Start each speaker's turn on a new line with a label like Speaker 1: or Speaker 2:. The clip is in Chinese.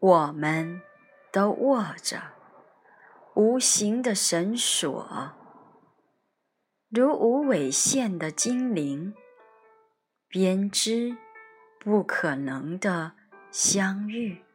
Speaker 1: 我们都握着无形的绳索，如无尾线的精灵，编织不可能的相遇。